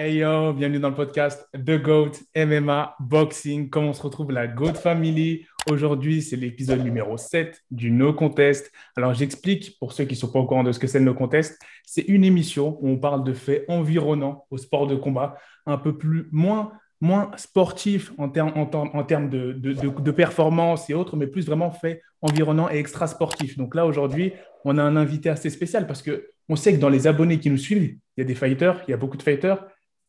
Hey yo, bienvenue dans le podcast The GOAT MMA Boxing. Comment on se retrouve la GOAT Family? Aujourd'hui, c'est l'épisode numéro 7 du No Contest. Alors, j'explique pour ceux qui ne sont pas au courant de ce que c'est le No Contest. C'est une émission où on parle de faits environnants au sport de combat, un peu plus, moins, moins sportif en, termes en, de, de, de, performance et autres, mais plus vraiment faits environnants et extra sportifs. Donc là, aujourd'hui, on a un invité assez spécial parce que on sait que dans les abonnés qui nous suivent, il y a des fighters, il y a beaucoup de fighters,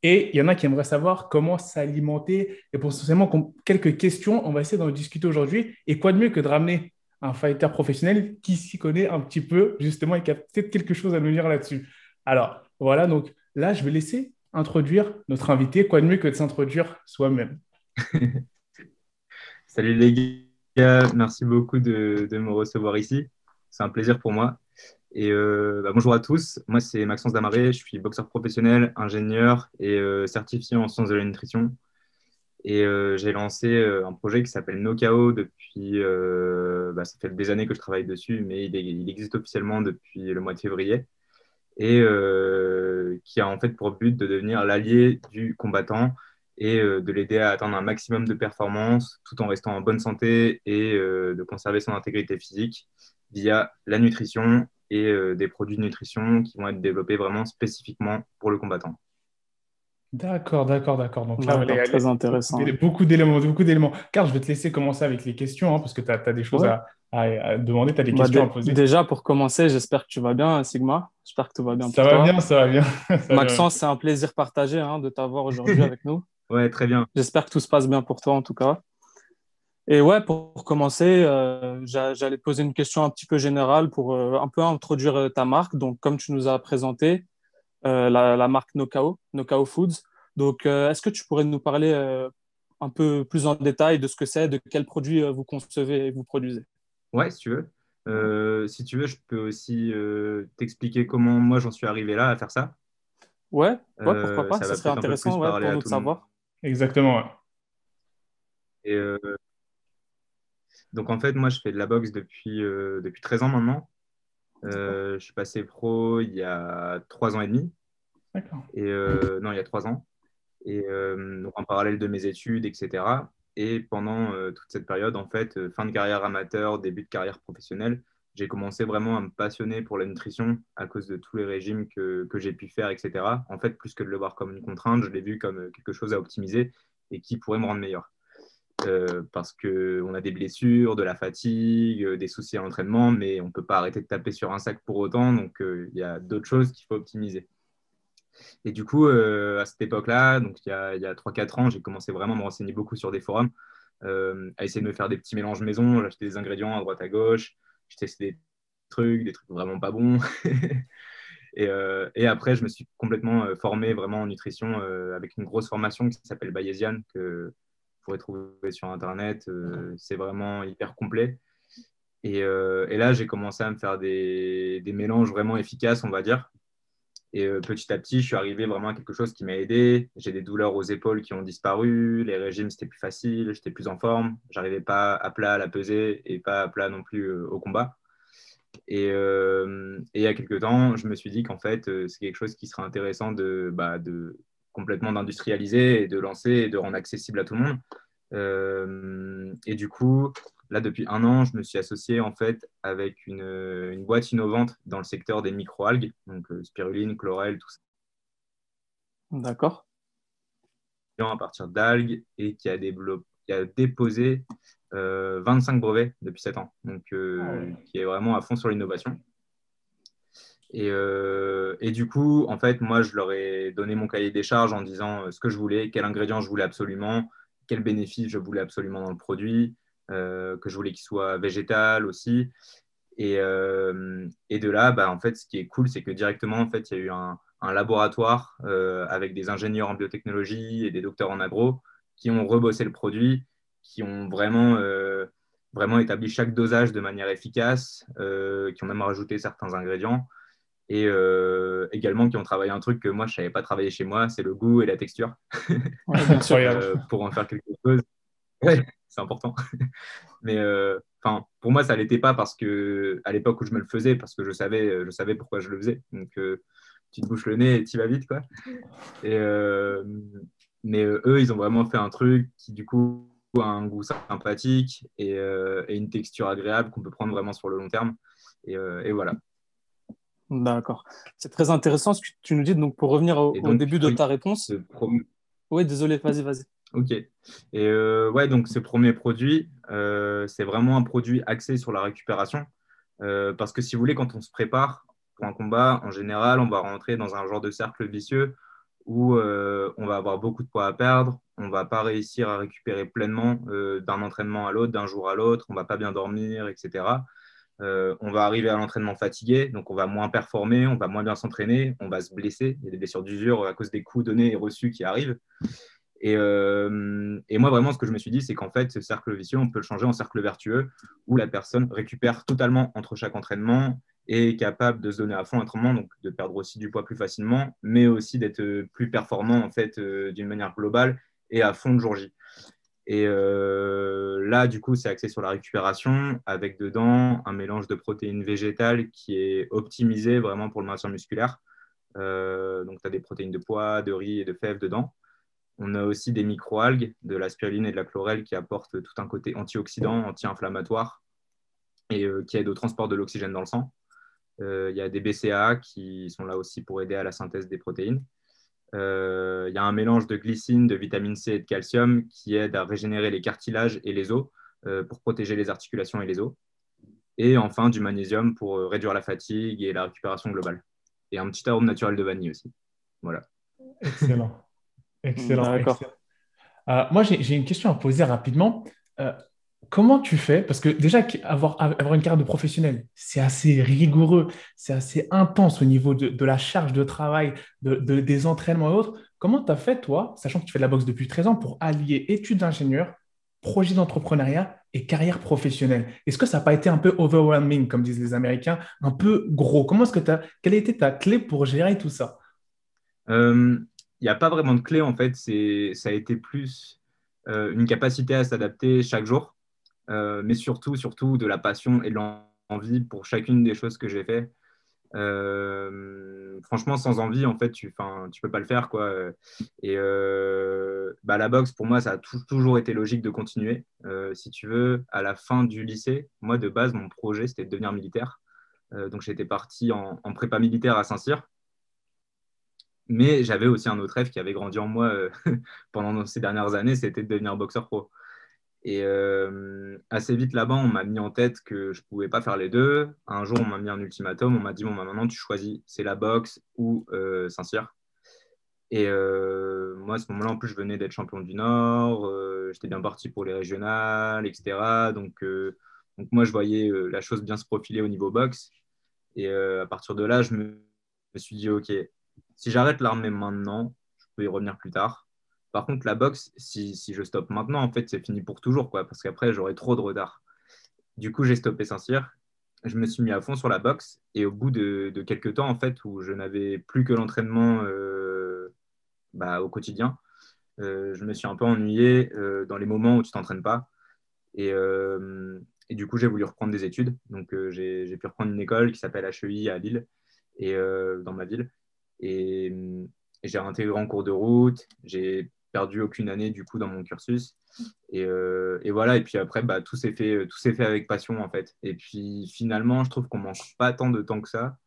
et il y en a qui aimeraient savoir comment s'alimenter. Et potentiellement, quelques questions, on va essayer d'en discuter aujourd'hui. Et quoi de mieux que de ramener un fighter professionnel qui s'y connaît un petit peu, justement, et qui a peut-être quelque chose à nous dire là-dessus. Alors, voilà, donc là, je vais laisser introduire notre invité. Quoi de mieux que de s'introduire soi-même? Salut les gars, merci beaucoup de me recevoir ici. C'est un plaisir pour moi. Euh, bah, bonjour à tous, moi c'est Maxence Damaré, je suis boxeur professionnel, ingénieur et euh, certifié en sciences de la nutrition. Et euh, j'ai lancé un projet qui s'appelle NoKao depuis, bah, ça fait des années que je travaille dessus, mais il, existe officiellement depuis le mois de février. Et qui a en fait pour but de devenir l'allié du combattant et de l'aider à atteindre un maximum de performance tout en restant en bonne santé et de conserver son intégrité physique via la nutrition et euh, des produits de nutrition qui vont être développés vraiment spécifiquement pour le combattant. D'accord, d'accord, d'accord. Donc là, c'est très intéressant. Beaucoup d'éléments, beaucoup d'éléments. Car je vais te laisser commencer avec les questions, hein, parce que tu as, des choses à, demander, tu as des bah, questions à poser. Déjà, pour commencer, j'espère que tu vas bien, Sigma. J'espère que tout va bien. Ça va bien, ça va bien. Maxence, c'est un plaisir partagé hein, de t'avoir aujourd'hui avec nous. Ouais, très bien. J'espère que tout se passe bien pour toi, en tout cas. Et ouais, pour, commencer, euh, j'allais te poser une question un petit peu générale pour euh, un peu introduire euh, ta marque. Donc, comme tu nous as présenté, la, marque Nokao, Nokao Foods. Donc, est-ce que tu pourrais nous parler un peu plus en détail de ce que c'est, de quels produits vous concevez et vous produisez? Ouais, si tu veux. si tu veux, je peux aussi t'expliquer comment moi j'en suis arrivé là à faire ça. Ouais, pourquoi pas, ça, serait intéressant pour nous de savoir. Exactement. Et donc en fait, moi, je fais de la boxe depuis, euh, depuis 13 ans maintenant. Euh, je suis passé pro il y a 3 ans et demi. D'accord. Et euh, non, il y a 3 ans. Et donc en parallèle de mes études, etc. Et pendant toute cette période, en fait, fin de carrière amateur, début de carrière professionnelle, j'ai commencé vraiment à me passionner pour la nutrition à cause de tous les régimes que, que j'ai pu faire, etc. En fait, plus que de le voir comme une contrainte, je l'ai vu comme quelque chose à optimiser et qui pourrait me rendre meilleur. Euh, parce qu'on a des blessures, de la fatigue, euh, des soucis à l'entraînement, mais on ne peut pas arrêter de taper sur un sac pour autant. Donc, euh, il y a d'autres choses qu'il faut optimiser. Et du coup, à cette époque-là, donc il y a, a 3-4 ans, j'ai commencé vraiment à me renseigner beaucoup sur des forums, à essayer de me faire des petits mélanges maison. J'achetais des ingrédients à droite à gauche, je testais des trucs, des trucs vraiment pas bons. et, après, je me suis complètement formé vraiment en nutrition avec une grosse formation qui s'appelle Bayesian, que pourrez trouver sur Internet. Euh, c'est vraiment hyper complet. Et, euh, et là, j'ai commencé à me faire des, des, mélanges vraiment efficaces, on va dire. Et euh, petit à petit, je suis arrivé vraiment à quelque chose qui m'a aidé. J'ai des douleurs aux épaules qui ont disparu. Les régimes, c'était plus facile. J'étais plus en forme. J'arrivais pas à plat à la pesée et pas à plat non plus au combat. Et, et, il y a quelques temps, je me suis dit qu'en fait, c'est quelque chose qui serait intéressant de, bah, de, complètement d'industrialiser et de lancer et de rendre accessible à tout le monde. Euh, et du coup, là, depuis un an, je me suis associé en fait avec une, une boîte innovante dans le secteur des microalgues, donc euh, spiruline, chlorelle, tout ça. D'accord. À partir d'algues et qui a, qui a déposé 25 euh, brevets depuis 7 ans, donc ah qui est vraiment à fond sur l'innovation. Et, euh, et, du coup, en fait, moi, je leur ai donné mon cahier des charges en disant euh, ce que je voulais, quel ingrédient je voulais absolument, quel bénéfice je voulais absolument dans le produit, euh, que je voulais qu'il soit végétal aussi. Et, de là, bah, en fait, ce qui est cool, c'est que directement, en fait, il y a eu un, un laboratoire avec des ingénieurs en biotechnologie et des docteurs en agro qui ont rebossé le produit, qui ont vraiment vraiment établi chaque dosage de manière efficace, qui ont même rajouté certains ingrédients et euh, également qui ont travaillé un truc que moi je savais pas travailler chez moi, c'est le goût et la texture. Euh, pour en faire quelque chose. c'est important. Mais euh, enfin, pour moi ça l'était pas parce que à l'époque où je me le faisais, parce que je savais, je savais pourquoi je le faisais. Donc tu te bouches le nez et tu vas vite. Quoi. Et, mais eux, ils ont vraiment fait un truc qui, du coup, a un goût sympathique et, et une texture agréable qu'on peut prendre vraiment sur le long terme. Et, et voilà. D'accord. C'est très intéressant ce que tu nous dis. Donc, pour revenir au, début de ta réponse. Oui, désolé, vas-y, vas-y. Ok. Et euh, ouais, donc ce premier produit, euh, c'est vraiment un produit axé sur la récupération. Euh, parce que si vous voulez, quand on se prépare pour un combat, en général, on va rentrer dans un genre de cercle vicieux où on va avoir beaucoup de poids à perdre, on ne va pas réussir à récupérer pleinement d'un entraînement à l'autre, d'un jour à l'autre, on ne va pas bien dormir, etc. on va arriver à l'entraînement fatigué, donc on va moins performer, on va moins bien s'entraîner, on va se blesser. Il y a des blessures d'usure à cause des coups donnés et reçus qui arrivent. Euh, et, moi, vraiment, ce que je me suis dit, c'est qu'en fait, ce cercle vicieux, on peut le changer en cercle vertueux où la personne récupère totalement entre chaque entraînement et est capable de se donner à fond l'entraînement, donc de perdre aussi du poids plus facilement, mais aussi d'être plus performant en fait euh, d'une manière globale et à fond de jour J. Et euh, là, du coup, c'est axé sur la récupération avec dedans un mélange de protéines végétales qui est optimisé vraiment pour le maintien musculaire. donc, tu as des protéines de pois, de riz et de fèves dedans. On a aussi des microalgues, de la spiruline et de la chlorelle qui apportent tout un côté antioxydant, anti-inflammatoire et euh, qui aident au transport de l'oxygène dans le sang. Euh, il y a des BCAA qui sont là aussi pour aider à la synthèse des protéines. Euh, il y a un mélange de glycine, de vitamine C et de calcium qui aide à régénérer les cartilages et les os pour protéger les articulations et les os. Et enfin, du magnésium pour réduire la fatigue et la récupération globale. Et un petit arôme naturel de vanille aussi. Voilà. Excellent. Excellent. D'accord. Euh, moi, j'ai une question à poser rapidement. Euh, comment tu fais? Parce que déjà, avoir, une carrière de professionnel, c'est assez rigoureux, c'est assez intense au niveau de, la charge de travail, de, des entraînements et autres. Comment tu as fait, toi, sachant que tu fais de la boxe depuis 13 ans, pour allier études d'ingénieur, projet d'entrepreneuriat et carrière professionnelle? Est-ce que ça n'a pas été un peu overwhelming, comme disent les Américains, un peu gros? Comment est-ce que Quelle a été ta clé pour gérer tout ça? Euh, il n'y a pas vraiment de clé en fait. Ça a été plus euh, une capacité à s'adapter chaque jour, euh, mais surtout, surtout de la passion et de l'envie pour chacune des choses que j'ai fait. Euh, franchement, sans envie, en fait, tu tu peux pas le faire. Quoi. Et bah, la boxe, pour moi, ça a toujours été logique de continuer. si tu veux, à la fin du lycée, moi, de base, mon projet, c'était de devenir militaire. donc, j'étais parti en, prépa militaire à Saint-Cyr. Mais j'avais aussi un autre rêve qui avait grandi en moi euh, pendant ces dernières années, c'était de devenir boxeur pro. Et euh, assez vite là-bas, on m'a mis en tête que je ne pouvais pas faire les deux. Un jour, on m'a mis un ultimatum, on m'a dit, bon, bah, maintenant, tu choisis, c'est la boxe ou euh, Saint-Cyr. Et moi, à ce moment-là, en plus, je venais d'être champion du Nord, j'étais bien parti pour les régionales, etc. Donc, donc moi, je voyais la chose bien se profiler au niveau boxe. Et à partir de là, je me suis dit, OK, si j'arrête l'armée maintenant, je peux y revenir plus tard. Par contre, la boxe, si, je stoppe maintenant, en fait, c'est fini pour toujours, parce qu'après, j'aurai trop de retard. Du coup, j'ai stoppé Saint-Cyr. Je me suis mis à fond sur la boxe. Et au bout de, quelques temps, en fait, où je n'avais plus que l'entraînement euh, bah, au quotidien, euh, je me suis un peu ennuyé euh, dans les moments où tu t'entraînes pas. Et, du coup, j'ai voulu reprendre des études. Donc, j'ai pu reprendre une école qui s'appelle HEI à Lille, dans ma ville. Et, j'ai intégré en cours de route. Perdu aucune année du coup dans mon cursus. Et, euh, et voilà. Et puis après, bah, tout s'est fait, tout s'est fait avec passion en fait. Et puis finalement, je trouve qu'on manque pas tant de temps que ça.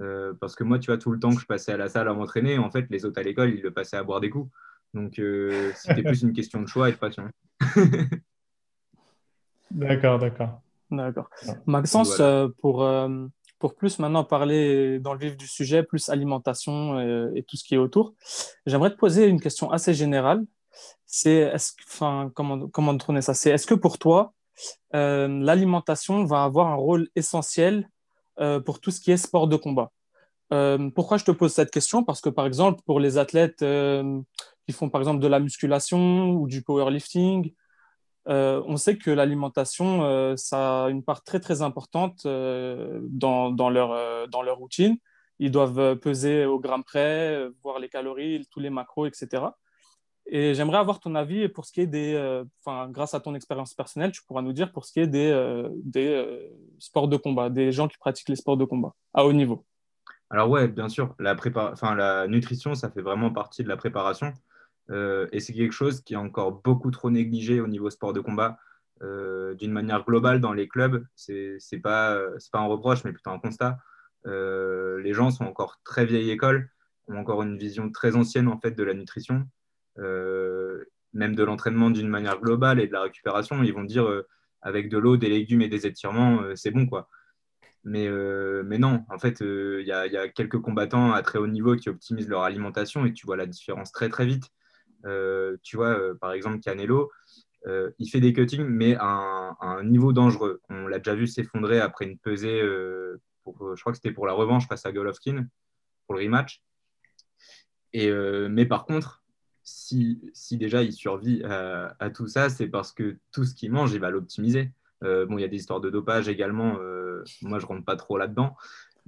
Euh, parce que moi, tu vois, tout le temps que je passais à la salle à m'entraîner, en fait, les autres à l'école, ils le passaient à boire des coups. Donc, euh, c'était plus une question de choix et de passion. d'accord, d'accord. D'accord. Maxence, pour, pour plus maintenant parler dans le vif du sujet, plus alimentation euh, et, tout ce qui est autour, j'aimerais te poser une question assez générale. C'est, enfin, comment, comment tourner ça? C'est, est-ce que pour toi, euh, l'alimentation va avoir un rôle essentiel euh, pour tout ce qui est sport de combat? Pourquoi je te pose cette question? Parce que, par exemple, pour les athlètes qui font, par exemple, de la musculation ou du powerlifting, euh, on sait que l'alimentation, euh, ça a une part très très importante euh, dans, leur, dans leur routine. Ils doivent peser au gramme près, voir les calories, tous les macros, etc. Et j'aimerais avoir ton avis pour ce qui est des, grâce à ton expérience personnelle, tu pourras nous dire pour ce qui est des, des sports de combat, des gens qui pratiquent les sports de combat à haut niveau. Alors ouais, bien sûr, la, enfin, la nutrition, ça fait vraiment partie de la préparation. Euh, et c'est quelque chose qui est encore beaucoup trop négligé au niveau sport de combat. Euh, d'une manière globale dans les clubs, c'est n'est pas, pas un reproche, mais plutôt un constat. Euh, les gens sont encore très vieille école, ont encore une vision très ancienne en fait de la nutrition, même de l'entraînement d'une manière globale et de la récupération. Ils vont dire avec de l'eau, des légumes et des étirements, c'est bon quoi. Mais, mais, non, en fait, il y, y, a quelques combattants à très haut niveau qui optimisent leur alimentation et tu vois la différence très très vite. Euh, tu vois, euh, par exemple, Canelo, euh, il fait des cuttings, mais à un, niveau dangereux. On l'a déjà vu s'effondrer après une pesée, pour, je crois que c'était pour la revanche face à Golovkin, pour le rematch. Et, mais par contre, si, si, déjà il survit à, tout ça, c'est parce que tout ce qu'il mange, il va l'optimiser. bon, il y a des histoires de dopage également. moi, je rentre pas trop là-dedans.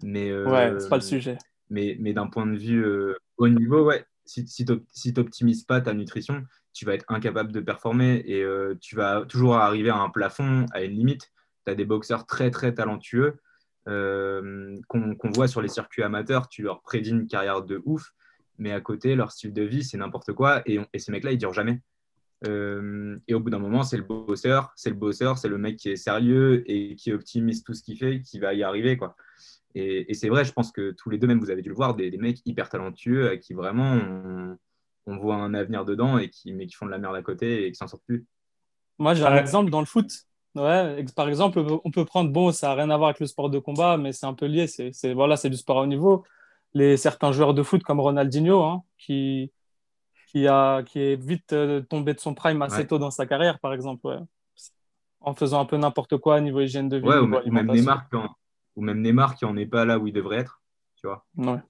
Mais, ouais, c'est pas le sujet. Mais, mais d'un point de vue haut niveau, ouais, si, tu n'optimises pas ta nutrition, tu vas être incapable de performer et euh, tu vas toujours arriver à un plafond, à une limite. Tu as des boxeurs très, très talentueux euh, qu'on voit sur les circuits amateurs. Tu leur prédis une carrière de ouf, mais à côté, leur style de vie, c'est n'importe quoi. Et, ces mecs-là, ils durent jamais. Euh, et au bout d'un moment, c'est le bosseur, c'est le bosseur, c'est le mec qui est sérieux et qui optimise tout ce qu'il fait, qui va y arriver. Et, c'est vrai, je pense que tous les deux, même vous avez dû le voir, des, mecs hyper talentueux qui vraiment on, voit un avenir dedans et qui, mais qui font de la merde à côté et qui s'en sortent plus. Moi, j'ai un exemple dans le foot. Ouais, par exemple, on peut prendre, bon, ça n'a rien à voir avec le sport de combat, mais c'est un peu lié. C'est voilà, du sport à haut niveau. Les, certains joueurs de foot comme Ronaldinho, hein, qui, qui, a, qui est vite euh, tombé de son prime assez tôt dans sa carrière, par exemple, en faisant un peu n'importe quoi au niveau hygiène de vie. Ouais, ou même Neymar, quand, ou même Neymar qui n'en est pas là où il devrait être. Tu vois Ouais,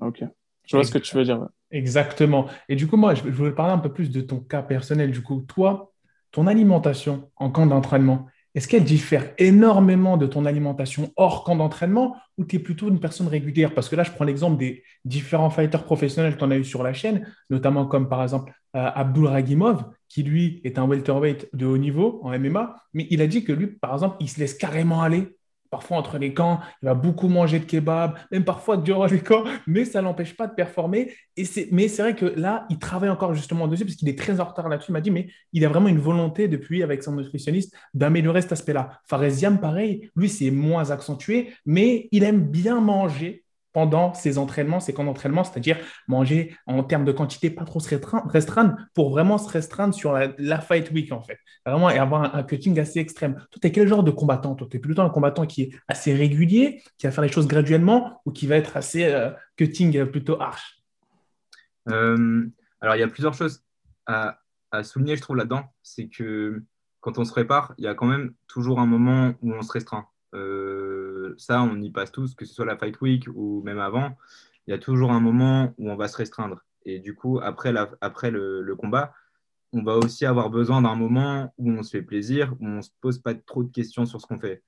ok. Je vois ce que tu veux dire. Exactement. Et du coup, moi, je voulais parler un peu plus de ton cas personnel. Du coup, toi, ton alimentation en camp d'entraînement, est-ce qu'elle diffère énormément de ton alimentation hors camp d'entraînement ou tu es plutôt une personne régulière? Parce que là, je prends l'exemple des différents fighters professionnels qu'on a eu sur la chaîne, notamment comme par exemple euh, Abdul Ragimov, qui lui est un welterweight de haut niveau en MMA, mais il a dit que lui, par exemple, il se laisse carrément aller Parfois, entre les camps, il va beaucoup manger de kebab, même parfois durant les camps, mais ça l'empêche pas de performer. Et mais c'est vrai que là, il travaille encore justement dessus, parce qu'il est très en retard là-dessus. Il m'a dit, mais il a vraiment une volonté depuis, avec son nutritionniste, d'améliorer cet aspect-là. Faresiam, pareil, lui, c'est moins accentué, mais il aime bien manger pendant ses entraînements, ses camps d'entraînement, c'est-à-dire manger en termes de quantité pas trop restreindre pour vraiment se restreindre sur la, fight week en fait. Vraiment et avoir un, cutting assez extrême. Toi, tu es quel genre de combattant Toi, tu es plutôt un combattant qui est assez régulier, qui va faire les choses graduellement ou qui va être assez euh, cutting plutôt harsh? Euh, Alors, il y a plusieurs choses à, souligner, je trouve, là-dedans. C'est que quand on se prépare, il y a quand même toujours un moment où on se restreint. Euh, ça, on y passe tous, que ce soit la Fight Week ou même avant. Il y a toujours un moment où on va se restreindre. Et du coup, après, après le, combat, on va aussi avoir besoin d'un moment où on se fait plaisir, où on ne se pose pas trop de questions sur ce qu'on fait.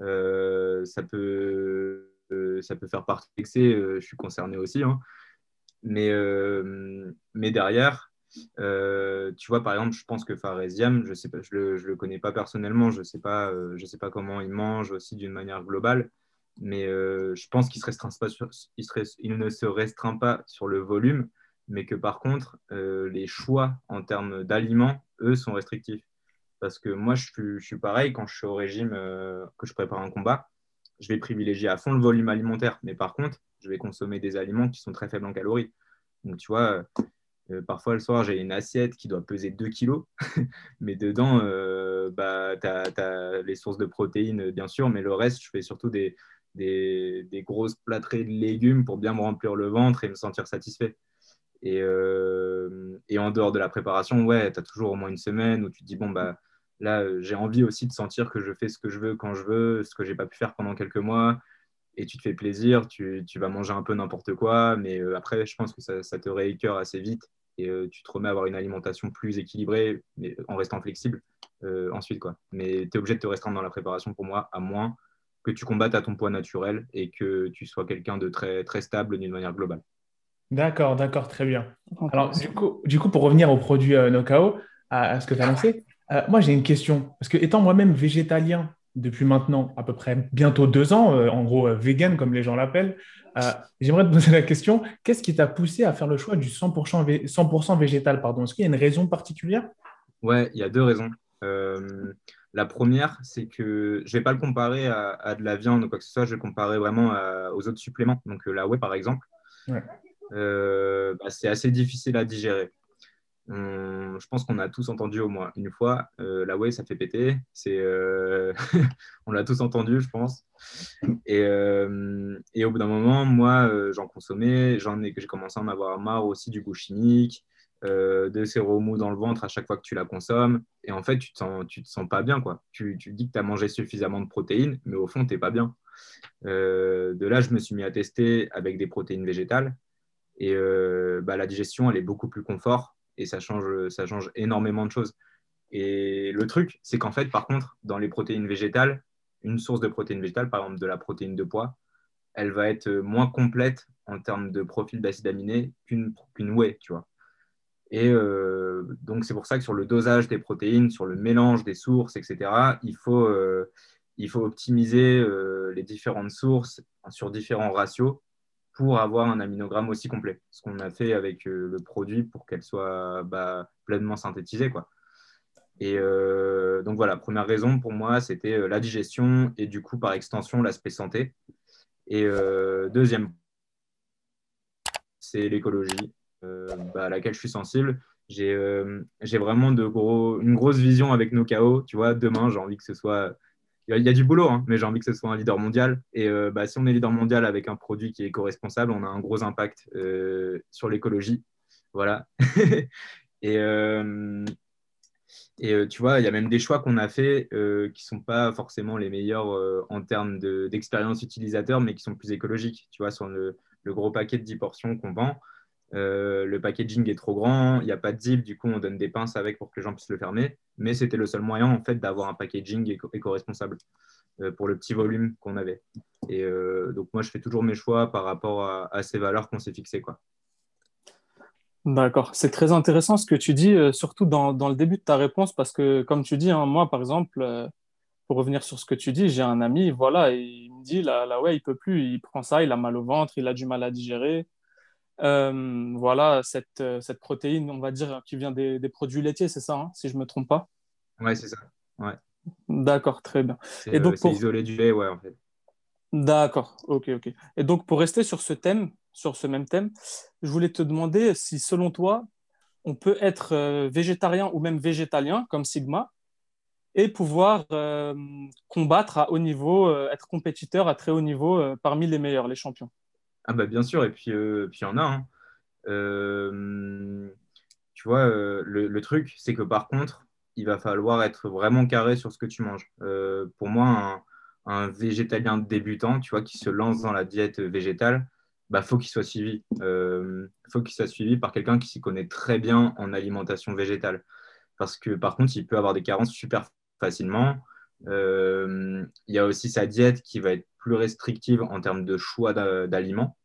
Euh, ça, peut, euh, ça peut faire partie de l'excès, je suis concerné aussi. Hein. Mais, mais derrière, euh, tu vois, par exemple, je pense que Faresiam, je sais pas, je le, le connais pas personnellement, je sais euh, je sais pas comment il mange aussi d'une manière globale, mais euh, je pense qu'il se restreint pas il, il, ne se restreint pas sur le volume, mais que par contre, les choix en termes d'aliments, eux, sont restrictifs. Parce que moi, je suis, je suis pareil quand je suis au régime, que je prépare un combat, je vais privilégier à fond le volume alimentaire, mais par contre, je vais consommer des aliments qui sont très faibles en calories. Donc, tu vois, euh, parfois, le soir, j'ai une assiette qui doit peser 2 kilos, mais dedans, euh, bah, tu as, les sources de protéines, bien sûr, mais le reste, je fais surtout des, grosses plâtrées de légumes pour bien me remplir le ventre et me sentir satisfait. Et, euh, et en dehors de la préparation, ouais, tu as toujours au moins une semaine où tu te dis, bon, bah, là, j'ai envie aussi de sentir que je fais ce que je veux quand je veux, ce que j'ai pas pu faire pendant quelques mois et tu te fais plaisir, tu, tu vas manger un peu n'importe quoi, mais après, je pense que ça, ça te réécœure assez vite et euh, tu te remets à avoir une alimentation plus équilibrée, mais en restant flexible euh, ensuite. Quoi. Mais tu es obligé de te restreindre dans la préparation pour moi, à moins que tu combattes à ton poids naturel et que tu sois quelqu'un de très, très stable d'une manière globale. D'accord, d'accord, très bien. Alors, du coup, du coup pour revenir au produit euh, Nokao, à, ce que tu as lancé, moi j'ai une question. Parce que étant moi-même végétalien depuis maintenant à peu près bientôt deux ans, en gros vegan comme les gens l'appellent. J'aimerais te poser la question, qu'est-ce qui t'a poussé à faire le choix du 100%, 100 végétal pardon? Est-ce qu'il y a une raison particulière? Ouais, il y a deux raisons. La première, c'est que je ne vais pas le comparer à, de la viande ou quoi que ce soit, je vais le comparer vraiment aux autres suppléments. Donc la whey, par exemple, euh, bah, c'est assez difficile à digérer. Je pense qu'on a tous entendu au moins une fois, euh, la whey, ça fait péter. C'est, euh, on l'a tous entendu, je pense. Et, au bout d'un moment, moi, j'en consommais, j'en ai, j'ai commencé à en avoir marre aussi du goût chimique. Euh, de ces remous dans le ventre à chaque fois que tu la consommes. Et en fait, tu te sens, tu te sens pas bien. Quoi. Tu, tu dis que tu as mangé suffisamment de protéines, mais au fond, tu n'es pas bien. Euh, de là, je me suis mis à tester avec des protéines végétales. Et euh, bah, la digestion, elle est beaucoup plus confort et ça change, ça change énormément de choses. Et le truc, c'est qu'en fait, par contre, dans les protéines végétales, une source de protéines végétales, par exemple de la protéine de poids, elle va être moins complète en termes de profil d'acides aminés qu'une qu'une whey, tu vois. Et euh, donc, c'est pour ça que sur le dosage des protéines, sur le mélange des sources, etc., il faut, euh, il faut optimiser euh, les différentes sources sur différents ratios pour avoir un aminogramme aussi complet. Ce qu'on a fait avec le produit pour qu'elle soit bah, pleinement synthétisée. Quoi. Et donc voilà, première raison pour moi, c'était la digestion et du coup, par extension, l'aspect santé. Et deuxième, c'est l'écologie. Euh, bah, à laquelle je suis sensible. J'ai euh, vraiment de gros, une grosse vision avec nos KO. Tu vois, demain, j'ai envie que ce soit il y a du boulot, hein, mais j'ai envie que ce soit un leader mondial. Et euh, bah, si on est leader mondial avec un produit qui est éco-responsable, on a un gros impact sur l'écologie. Voilà. et, et tu vois, il y a même des choix qu'on a fait qui ne sont pas forcément les meilleurs en termes d'expérience utilisateur, mais qui sont plus écologiques. Tu vois, sur le, le gros paquet de 10 portions qu'on vend, euh, le packaging est trop grand, il n'y a pas de zip, du coup on donne des pinces avec pour que les gens puissent le fermer. Mais c'était le seul moyen en fait d'avoir un packaging éco-responsable euh, pour le petit volume qu'on avait. Et euh, donc moi je fais toujours mes choix par rapport à, ces valeurs qu'on s'est fixées. Quoi. D'accord, c'est très intéressant ce que tu dis, surtout dans, le début de ta réponse, parce que comme tu dis, hein, moi par exemple, pour revenir sur ce que tu dis, j'ai un ami, voilà, il me dit là, là ouais, il peut plus, il prend ça, il a mal au ventre, il a du mal à digérer. Euh, voilà, cette, euh, cette, protéine, on va dire, qui vient des, des produits laitiers, c'est ça, hein, si je ne me trompe pas? Ouais, c'est ça. Ouais. D'accord, très bien. C'est euh, pour... isolé du lait, ouais, en fait. D'accord, ok, ok. Et donc, pour rester sur ce thème, sur ce même thème, je voulais te demander si, selon toi, on peut être végétarien ou même végétalien, comme Sigma, et pouvoir combattre à haut niveau, être compétiteur à très haut niveau parmi les meilleurs, les champions. Ah bah bien sûr, et puis euh, il y en a. Hein. Euh, tu vois, euh, le, truc, c'est que par contre, il va falloir être vraiment carré sur ce que tu manges. pour moi, un, végétalien débutant, tu vois, qui se lance dans la diète végétale, bah faut qu'il soit suivi. faut qu'il soit suivi par quelqu'un qui s'y connaît très bien en alimentation végétale. Parce que par contre, il peut avoir des carences super facilement. il y a aussi sa diète qui va être plus restrictive en termes de choix d'aliments.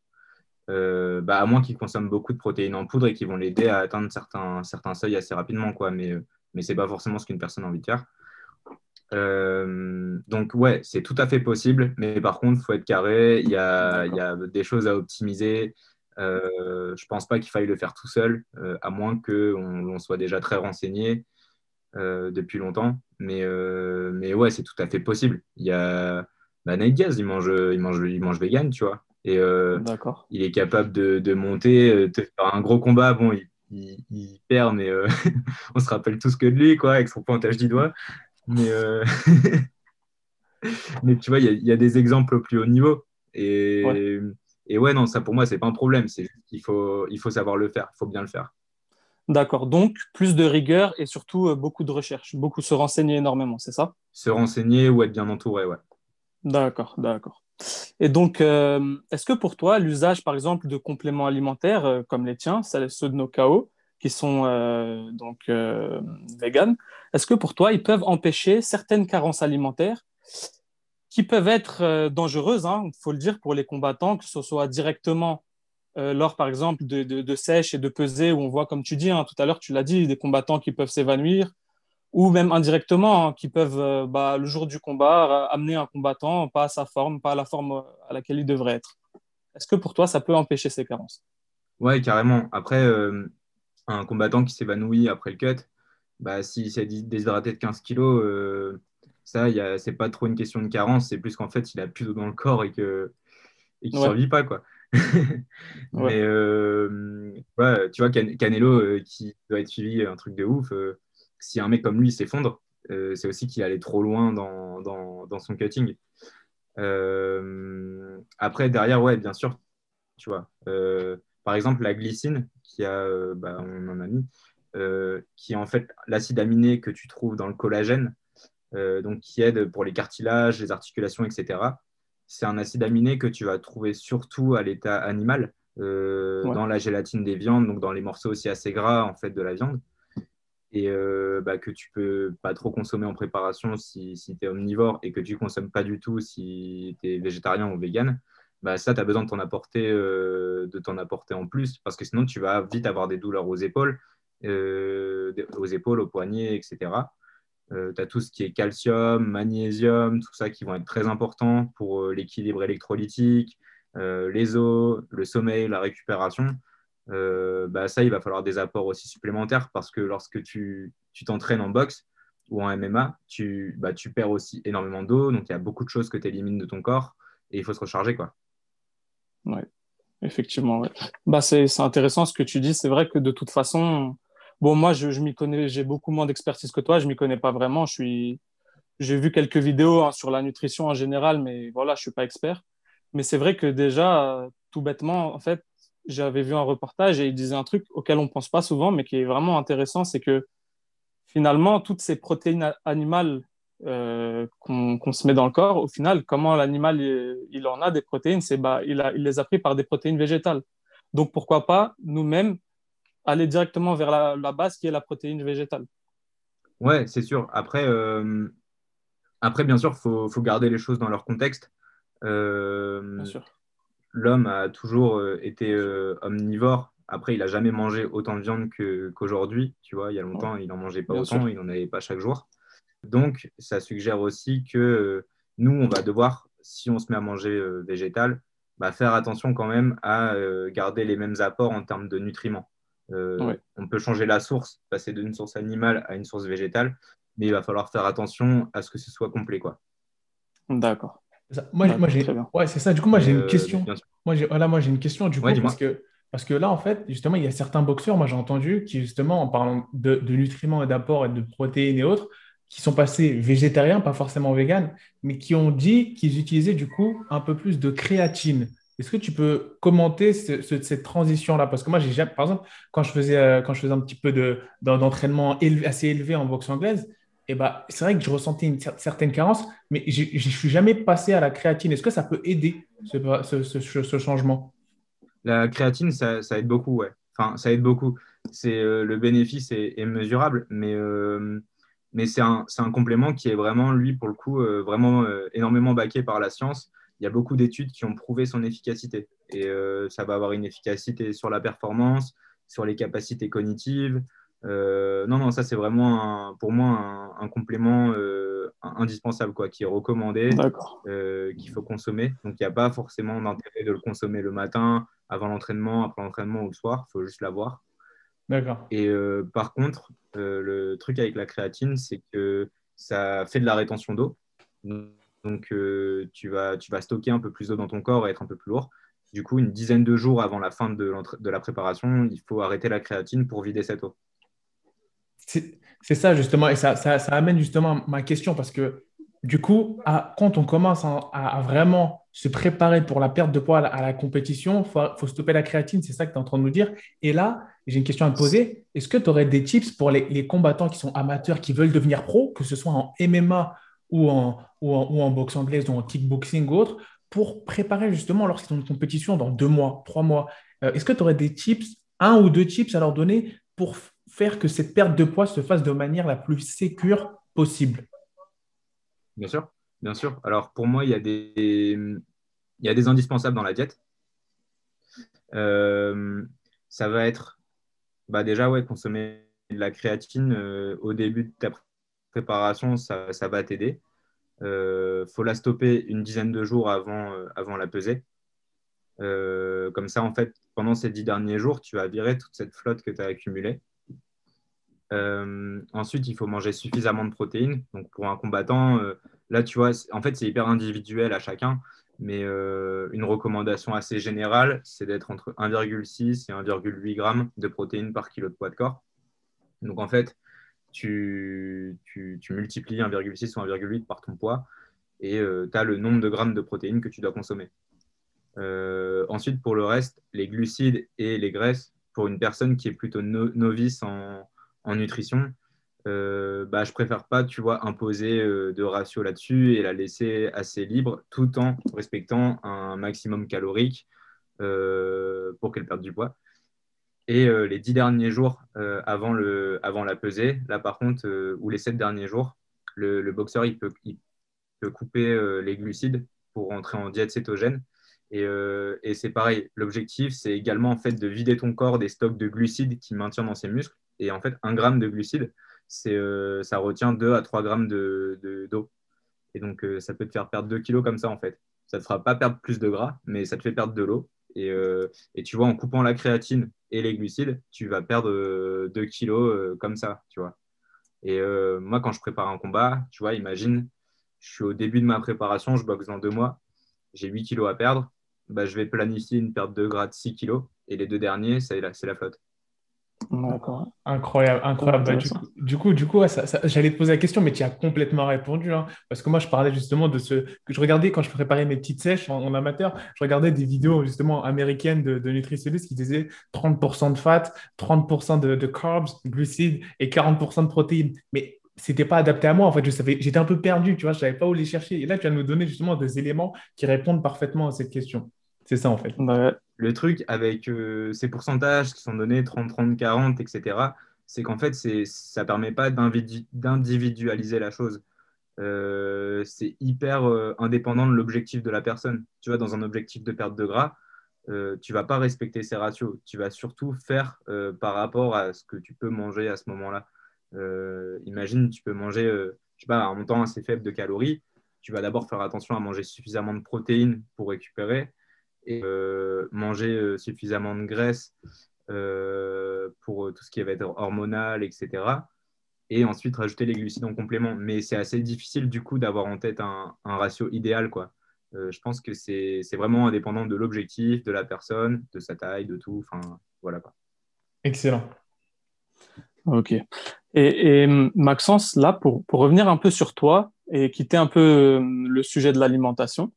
Euh, bah, à moins qu'ils consomment beaucoup de protéines en poudre et qu'ils vont l'aider à atteindre certains, certains seuils assez rapidement. Quoi. Mais, euh, mais ce n'est pas forcément ce qu'une personne a envie de faire. Euh, donc ouais, c'est tout à fait possible, mais par contre, il faut être carré, il y a, y a, des choses à optimiser. je ne pense pas qu'il faille le faire tout seul, à moins qu'on on soit déjà très renseigné depuis longtemps. Mais, mais ouais, c'est tout à fait possible. Il y a bah, il mange, il, mange, il mange vegan, tu vois. Et euh, il est capable de, de monter, euh, de faire un gros combat. Bon, il, il, perd, mais euh, on se rappelle tous que de lui, quoi, avec son pointage du doigt. Mais, mais tu vois, il y, y, a des exemples au plus haut niveau. Et ouais, et ouais non, ça pour moi, c'est pas un problème. C'est qu'il faut, il faut savoir le faire, il faut bien le faire. D'accord. Donc, plus de rigueur et surtout beaucoup de recherche, beaucoup se renseigner énormément, c'est ça? Se renseigner ou être bien entouré, ouais. D'accord, d'accord. Et donc, euh, est-ce que pour toi, l'usage, par exemple, de compléments alimentaires euh, comme les tiens, ceux de nos KO, qui sont euh, donc vegan, est-ce que pour toi, ils peuvent empêcher certaines carences alimentaires qui peuvent être dangereuses, il hein, faut le dire, pour les combattants, que ce soit directement lors, par exemple, de, de, sèche et de pesée, où on voit, comme tu dis, hein, tout à l'heure, tu l'as dit, des combattants qui peuvent s'évanouir, ou même indirectement, hein, qui peuvent, euh, bah, le jour du combat, amener un combattant pas à sa forme, pas à la forme à laquelle il devrait être. Est-ce que pour toi, ça peut empêcher ces carences? Ouais, carrément. Après, un combattant qui s'évanouit après le cut, bah, s'il s'est déshydraté de 15 kilos, euh, ça, c'est pas trop une question de carence, c'est plus qu'en fait, il a plus d'eau dans le corps et qu'il et ne survit pas. Quoi. Mais euh, tu vois, Canelo, euh, qui doit être suivi un truc de ouf, si un mec comme lui s'effondre, c'est aussi qu'il allait trop loin dans, dans, dans son cutting. après, derrière, ouais, bien sûr, tu vois. par exemple, la glycine, qui a, bah, on en a mis, euh, qui est en fait l'acide aminé que tu trouves dans le collagène, euh, donc qui aide pour les cartilages, les articulations, etc. C'est un acide aminé que tu vas trouver surtout à l'état animal, euh, dans la gélatine des viandes, donc dans les morceaux aussi assez gras en fait de la viande, et bah, que tu peux pas trop consommer en préparation si, si tu es omnivore et que tu consommes pas du tout si tu es végétarien ou vegan. Bah, ça, tu as besoin de t'en apporter, t'en apporter en plus parce que sinon tu vas vite avoir des douleurs aux épaules euh, aux épaules, aux poignets, etc. tu as tout ce qui est calcium, magnésium, tout ça qui vont être très importants pour euh, l'équilibre électrolytique, euh, les os, le sommeil, la récupération. Bah ça, il va falloir des apports aussi supplémentaires parce que lorsque tu t'entraînes en boxe ou en MMA, tu, bah, tu perds aussi énormément d'eau, donc il y a beaucoup de choses que tu élimines de ton corps et il faut se recharger. Quoi. Ouais, effectivement. Bah, c'est intéressant ce que tu dis. C'est vrai que de toute façon, Bon, moi, je, m'y connais, j'ai beaucoup moins d'expertise que toi, je m'y connais pas vraiment. Je suis, j'ai vu quelques vidéos hein, sur la nutrition en général, mais voilà, je suis pas expert. Mais c'est vrai que déjà, tout bêtement, en fait, j'avais vu un reportage et il disait un truc auquel on pense pas souvent, mais qui est vraiment intéressant, c'est que finalement, toutes ces protéines animales euh, qu'on se met dans le corps, au final, comment l'animal il, en a des protéines, c'est bah, il, a, il les a pris par des protéines végétales. Donc pourquoi pas nous-mêmes aller directement vers la, base qui est la protéine végétale. Ouais, c'est sûr. Après, euh, après bien sûr, il faut, garder les choses dans leur contexte. Euh, l'homme a toujours euh, été omnivore. Après, il n'a jamais mangé autant de viande qu'aujourd'hui. tu vois, il y a longtemps, il n'en mangeait pas autant, il n'en avait pas chaque jour. Donc, ça suggère aussi que nous, on va devoir, si on se met à manger végétal, bah, faire attention quand même à garder les mêmes apports en termes de nutriments. Euh, on peut changer la source, passer d'une source animale à une source végétale, mais il va falloir faire attention à ce que ce soit complet. quoi. D'accord. Moi, j'ai... Ouais, c'est ça. Du coup, moi, j'ai une euh, question. Moi, j'ai... Voilà, moi, j'ai une question, du coup, parce, que... parce que là, en fait, justement, il y a certains boxeurs, moi, j'ai entendu, qui, justement, en parlant de, nutriments et d'apports et de protéines et autres, qui sont passés végétariens, pas forcément véganes, mais qui ont dit qu'ils utilisaient, du coup, un peu plus de créatine. Est-ce que tu peux commenter cette transition-là? Parce que moi, j'ai par exemple, quand je faisais, euh, quand je faisais un petit peu d'entraînement assez élevé en boxe anglaise, eh ben, c'est vrai que je ressentais une certaine carence, mais je ne suis jamais passé à la créatine. Est-ce que ça peut aider ce, changement? La créatine, ça, aide beaucoup, ouais. Enfin, ça aide beaucoup. C'est euh, le bénéfice est, mesurable, mais euh, mais c'est un, un, complément qui est vraiment, lui, pour le coup, vraiment énormément baqué par la science il y a beaucoup d'études qui ont prouvé son efficacité. Et euh, ça va avoir une efficacité sur la performance, sur les capacités cognitives. Euh, non, non, ça c'est vraiment pour moi un, complément euh, indispensable, quoi, qui est recommandé, qu'il faut consommer. Donc il n'y a pas forcément d'intérêt de le consommer le matin, avant l'entraînement, après l'entraînement ou le soir. Il faut juste l'avoir. D'accord. Et par contre, le truc avec la créatine, c'est que ça fait de la rétention d'eau. Donc, euh, tu, vas, tu vas stocker un peu plus d'eau dans ton corps et être un peu plus lourd. Du coup, une dizaine de jours avant la fin de, de la préparation, il faut arrêter la créatine pour vider cette eau. C'est ça, justement. Et ça, ça, amène justement ma question parce que, du coup, quand on commence à, vraiment se préparer pour la perte de poids à la, compétition, il faut, stopper la créatine. C'est ça que tu es en train de nous dire. Et là, j'ai une question à te poser. Est-ce que tu aurais des tips pour les, combattants qui sont amateurs, qui veulent devenir pro, que ce soit en MMA ou en, ou en, boxe anglaise ou en kickboxing ou autre, pour préparer justement lorsqu'ils ont une compétition dans deux mois, trois mois? Euh, est-ce que tu aurais des tips, un ou deux tips à leur donner pour faire que cette perte de poids se fasse de manière la plus sécure possible Bien sûr, bien sûr. Alors pour moi, il y a des, il y a des indispensables dans la diète. Euh, ça va être bah déjà ouais, consommer de la créatine euh, au début de ta préparation, ça, va t'aider. Il faut la stopper une dizaine de jours avant, avant la pesée. comme ça, en fait, pendant ces dix derniers jours, tu vas virer toute cette flotte que tu as accumulée. Ensuite, il faut manger suffisamment de protéines. Donc, pour un combattant, là, tu vois, en fait, c'est hyper individuel à chacun. Mais euh, une recommandation assez générale, c'est d'être entre 1,6 et 1,8 g de protéines par kilo de poids de corps. Donc en fait, tu, tu, multiplies 1,6 ou 1,8 par ton poids et euh, tu as le nombre de grammes de protéines que tu dois consommer. Euh, ensuite, pour le reste, les glucides et les graisses, pour une personne qui est plutôt novice en, en nutrition, euh, bah, je préfère pas, tu vois, imposer euh, de ratio là-dessus et la laisser assez libre tout en respectant un maximum calorique euh, pour qu'elle perde du poids. Et les dix derniers jours avant, le, avant la pesée, là par contre, ou les sept derniers jours, le, boxeur il peut, il peut couper les glucides pour rentrer en diète cétogène. Et, et c'est pareil, l'objectif, c'est également en fait de vider ton corps des stocks de glucides qui maintient dans ses muscles. Et en fait, un gramme de glucides, euh, ça retient 2 à 3 grammes d'eau. De, d'eau et donc, euh, ça peut te faire perdre 2 kilos comme ça, en fait. Ça ne te fera pas perdre plus de gras, mais ça te fait perdre de l'eau. Et, euh, tu vois, en coupant la créatine et les glucides, tu vas perdre 2 kilos comme ça, tu vois. Et moi, quand je prépare un combat, tu vois, imagine, je suis au début de ma préparation, je boxe dans deux mois, j'ai 8 kilos à perdre, bah, je vais planifier une perte de gras de 6 kilos, et les deux derniers, c'est la, la flotte. Incroyable, incroyable. Bah, du, coup, du coup, j'allais te poser la question, mais tu as complètement répondu. Hein. parce que moi, je parlais justement de ce que je regardais quand je préparais mes petites sèches en, amateur. Je regardais des vidéos justement américaines de, de nutritionnistes qui disaient 30% de fat, 30% de, de, carbs, glucides et 40% de protéines. Mais c'était pas adapté à moi. En fait, je savais, j'étais un peu perdu. Tu vois, je savais pas où les chercher. Et là, tu vas nous donner justement des éléments qui répondent parfaitement à cette question. C'est ça en fait. Bah, le truc avec euh, ces pourcentages qui sont donnés 30, 30, 40, etc., c'est qu'en fait, ça ne permet pas d'individualiser la chose. Euh, c'est hyper euh, indépendant de l'objectif de la personne. Tu vois, dans un objectif de perte de gras, tu ne vas pas respecter ces ratios. Tu vas surtout faire par rapport à ce que tu peux manger à ce moment-là. imagine, tu peux manger, je sais pas, un montant assez faible de calories. Tu vas d'abord faire attention à manger suffisamment de protéines pour récupérer et euh, manger euh, suffisamment de graisse euh, pour tout ce qui va être hormonal, etc. Et ensuite rajouter les glucides en complément. Mais c'est assez difficile du coup d'avoir en tête un, ratio idéal. Quoi. je pense que c'est vraiment indépendant de l'objectif, de la personne, de sa taille, de tout. Enfin, voilà. Quoi. Excellent. Ok. Et, et, Maxence, là, pour, pour, revenir un peu sur toi et quitter un peu le sujet de l'alimentation,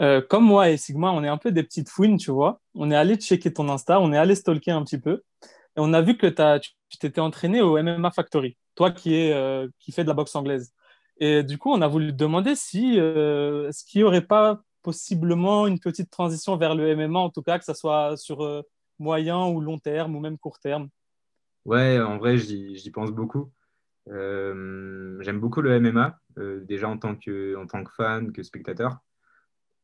euh, comme moi et Sigma, on est un peu des petites fouines, tu vois. On est allé checker ton Insta, on est allé stalker un petit peu. Et on a vu que tu t'étais entraîné au MMA Factory, toi qui, est, euh, qui fais de la boxe anglaise. Et du coup, on a voulu te demander si, euh, ce qu'il n'y aurait pas possiblement une petite transition vers le MMA, en tout cas, que ce soit sur moyen ou long terme ou même court terme? Ouais, en vrai, j'y pense beaucoup. J'aime beaucoup le MMA, déjà en tant, que, en tant que fan, que spectateur.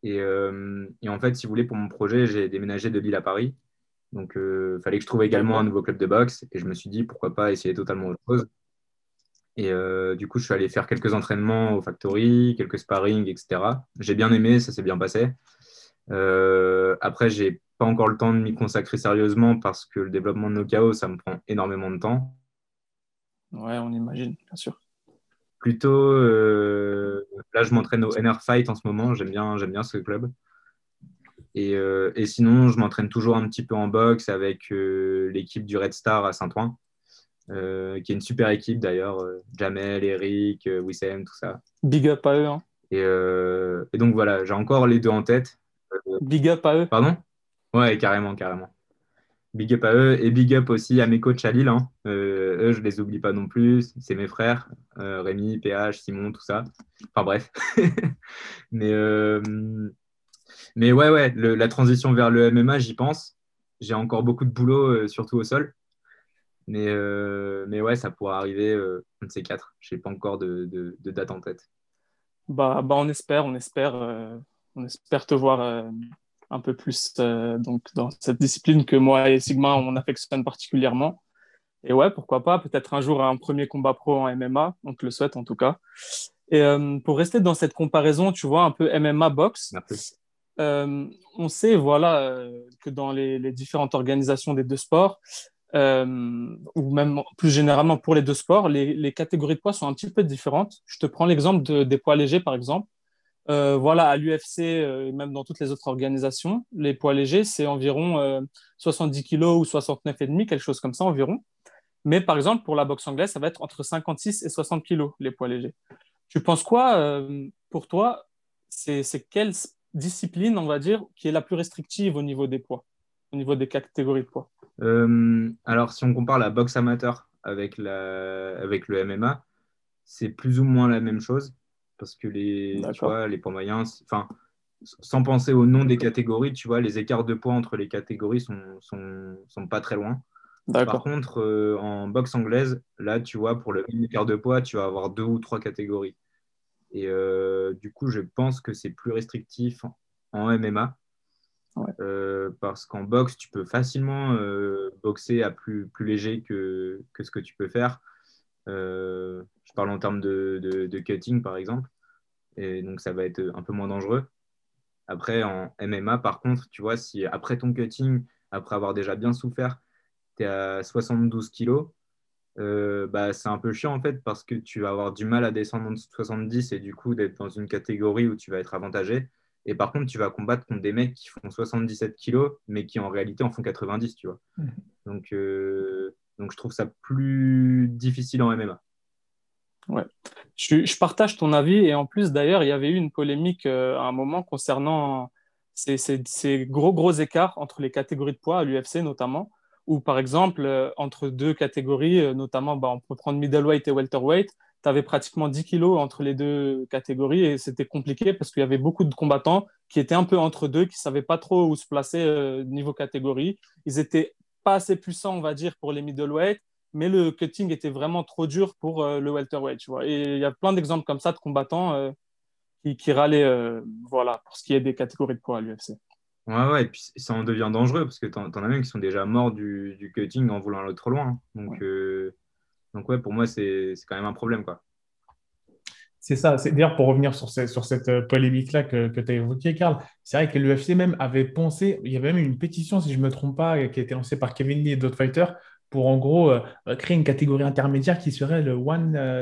Euh, et, en fait, si vous voulez, pour mon projet, j'ai déménagé de Lille à Paris. Donc, il euh, fallait que je trouve également un nouveau club de boxe. Et je me suis dit, pourquoi pas essayer totalement autre chose. Et euh, du coup, je suis allé faire quelques entraînements au Factory, quelques sparring, etc. J'ai bien aimé, ça s'est bien passé. Euh, après, j'ai pas encore le temps de m'y consacrer sérieusement parce que le développement de nos chaos, ça me prend énormément de temps. Ouais, on imagine, bien sûr. Plutôt, euh, là, je m'entraîne au NR Fight en ce moment. J'aime bien, j'aime bien ce club. Et, euh, et sinon, je m'entraîne toujours un petit peu en boxe avec euh, l'équipe du Red Star à Saint-Ouen, qui est une super équipe d'ailleurs. Jamel, Eric, Wissem, tout ça. Big up à eux. Hein. Et, et, donc voilà, j'ai encore les deux en tête. Big up à eux. Pardon? Ouais, carrément, carrément. Big up à eux et big up aussi à mes coachs à Lille. Hein. Euh, eux, je les oublie pas non plus. C'est mes frères, euh, Rémi, PH, Simon, tout ça. Enfin bref. mais, euh, mais ouais, ouais, la transition vers le MMA, j'y pense. J'ai encore beaucoup de boulot, surtout au sol. Mais, mais ouais, ça pourra arriver un de ces quatre. Je n'ai pas encore de, de, date en tête. Bah, bah on espère, on espère, on espère te voir un peu plus euh, donc dans cette discipline que moi et Sigma on affectionne particulièrement. Et ouais, pourquoi pas, peut-être un jour un premier combat pro en MMA, on te le souhaite en tout cas. Et euh, pour rester dans cette comparaison, tu vois, un peu MMA box, euh, on sait voilà, que dans les, différentes organisations des deux sports, ou même plus généralement pour les deux sports, les, catégories de poids sont un petit peu différentes. Je te prends l'exemple des poids légers, par exemple. Voilà, à l'UFC et même dans toutes les autres organisations, les poids légers, c'est environ 70 kg ou 69,5, quelque chose comme ça environ. Mais par exemple, pour la boxe anglaise, ça va être entre 56 et 60 kg, les poids légers. Tu penses quoi, euh, pour toi, c'est quelle discipline, on va dire, qui est la plus restrictive au niveau des poids, au niveau des catégories de poids? Euh, Alors, si on compare la boxe amateur avec le MMA, c'est plus ou moins la même chose, parce que les, tu vois, les poids moyens, enfin, sans penser au nom des catégories, tu vois, les écarts de poids entre les catégories sont, sont, sont pas très loin. Par contre, euh, en boxe anglaise, là, tu vois, pour le écart de poids, tu vas avoir deux ou trois catégories. Et euh, du coup, je pense que c'est plus restrictif en MMA. Euh, parce qu'en boxe, tu peux facilement boxer à plus, plus léger que, que, ce que tu peux faire. Je parle en termes de, de, cutting, par exemple. Et donc, ça va être un peu moins dangereux. Après, en MMA, par contre, tu vois, si après ton cutting, après avoir déjà bien souffert, tu es à 72 kilos, euh, bah, c'est un peu chiant en fait parce que tu vas avoir du mal à descendre en 70 et du coup d'être dans une catégorie où tu vas être avantagé. Et par contre, tu vas combattre contre des mecs qui font 77 kilos, mais qui en réalité en font 90, tu vois. Mmh. Donc, euh, donc je trouve ça plus difficile en MMA. Ouais. Je, partage ton avis et en plus d'ailleurs, il y avait eu une polémique euh, à un moment concernant ces, gros gros écarts entre les catégories de poids à l'UFC notamment ou par exemple, euh, entre deux catégories, euh, notamment, bah, on peut prendre middleweight et welterweight, tu avais pratiquement 10 kilos entre les deux catégories et c'était compliqué parce qu'il y avait beaucoup de combattants qui étaient un peu entre deux, qui ne savaient pas trop où se placer niveau catégorie. Ils étaient pas assez puissants, on va dire, pour les middleweight, mais le cutting était vraiment trop dur pour le welterweight. Tu vois. Et il y a plein d'exemples comme ça de combattants qui, qui râlaient voilà, pour ce qui est des catégories de poids à l'UFC. Ouais, ouais, et puis ça en devient dangereux parce que tu en, as même qui sont déjà morts du, du cutting en voulant aller trop loin. Hein. Donc, ouais. Euh, donc ouais, pour moi, c'est quand même un problème. quoi. C'est ça. C'est D'ailleurs, pour revenir sur, sur cette euh, polémique-là que, que tu as évoquée, Karl, c'est vrai que l'UFC même avait pensé, il y avait même une pétition, si je ne me trompe pas, qui a été lancée par Kevin Lee et d'autres fighters pour en gros euh, créer une catégorie intermédiaire qui serait le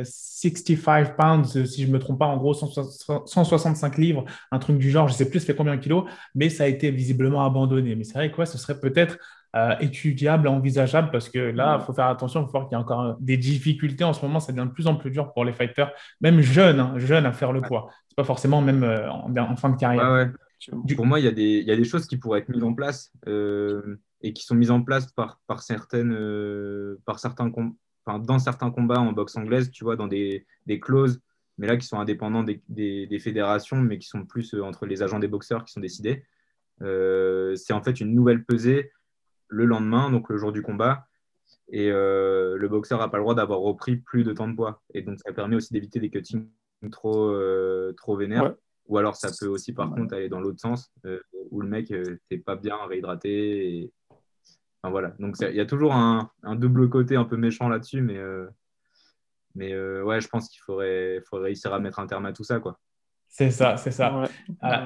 165 pounds, si je ne me trompe pas, en gros 165 livres, un truc du genre, je ne sais plus ça fait combien de kilos, mais ça a été visiblement abandonné. Mais c'est vrai que ce serait peut-être euh, étudiable, envisageable, parce que là, il faut faire attention, il faut voir qu'il y a encore des difficultés en ce moment, ça devient de plus en plus dur pour les fighters, même jeunes, hein, jeunes à faire le poids. Ce n'est pas forcément même euh, en, fin de carrière. Pour moi, il y, y, a des choses qui pourraient être mises en place et qui sont mises en place par, par, certaines, euh, par certains enfin, dans certains combats en boxe anglaise, tu vois, dans des, des clauses, mais là qui sont indépendants des, des, fédérations, mais qui sont plus euh, entre les agents des boxeurs qui sont décidés. Euh, c'est en fait une nouvelle pesée le lendemain, donc le jour du combat, et le boxeur n'a pas le droit d'avoir repris plus de temps de poids. Et donc ça permet aussi d'éviter des cuttings trop, trop vénères. Ou alors ça peut aussi par contre aller dans l'autre sens, où le mec n'est pas bien réhydraté et, voilà. Donc il y a toujours un, double côté un peu méchant là-dessus, mais, euh, mais euh, ouais, je pense qu'il faudrait, faudrait réussir à mettre un terme à tout ça. quoi. C'est ça, c'est ça.